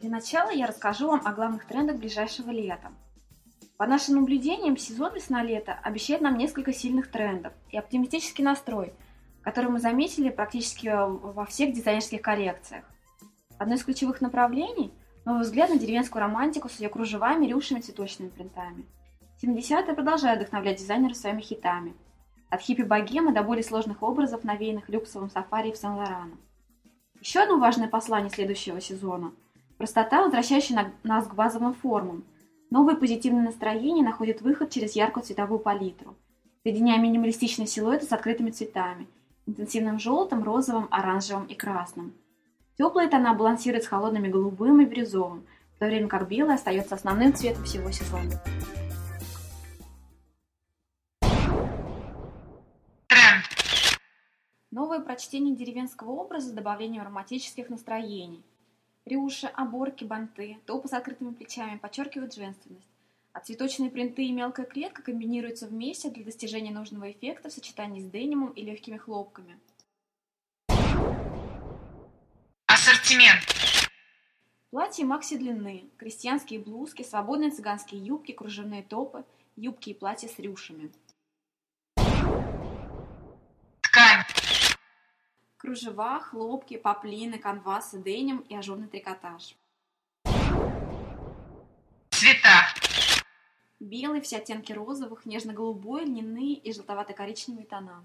Для начала я расскажу вам о главных трендах ближайшего лета. По нашим наблюдениям, сезон весна-лето обещает нам несколько сильных трендов и оптимистический настрой, который мы заметили практически во всех дизайнерских коллекциях. Одно из ключевых направлений – новый взгляд на деревенскую романтику с ее кружевами, рюшами, цветочными принтами. 70-е продолжают вдохновлять дизайнеров своими хитами. От хиппи-богемы до более сложных образов, навеянных люксовым сафари в Сен-Лораном. Еще одно важное послание следующего сезона – простота, возвращающая нас к базовым формам. Новые позитивные настроения находят выход через яркую цветовую палитру, соединяя минималистичные силуэты с открытыми цветами, интенсивным желтым, розовым, оранжевым и красным – Теплые тона балансируют с холодными голубым и бирюзовым, в то время как белый остается основным цветом всего сезона. Новое прочтение деревенского образа с добавлением романтических настроений. Рюши, оборки, банты, топы с открытыми плечами подчеркивают женственность, а цветочные принты и мелкая клетка комбинируются вместе для достижения нужного эффекта в сочетании с денимом и легкими хлопками – Ассортимент. Платья макси длины, крестьянские блузки, свободные цыганские юбки, кружевные топы, юбки и платья с рюшами. Кружева, хлопки, поплины, канвасы, деним и ажурный трикотаж. Цвета. Белый, все оттенки розовых, нежно-голубой, льняные и желтовато-коричневые тона.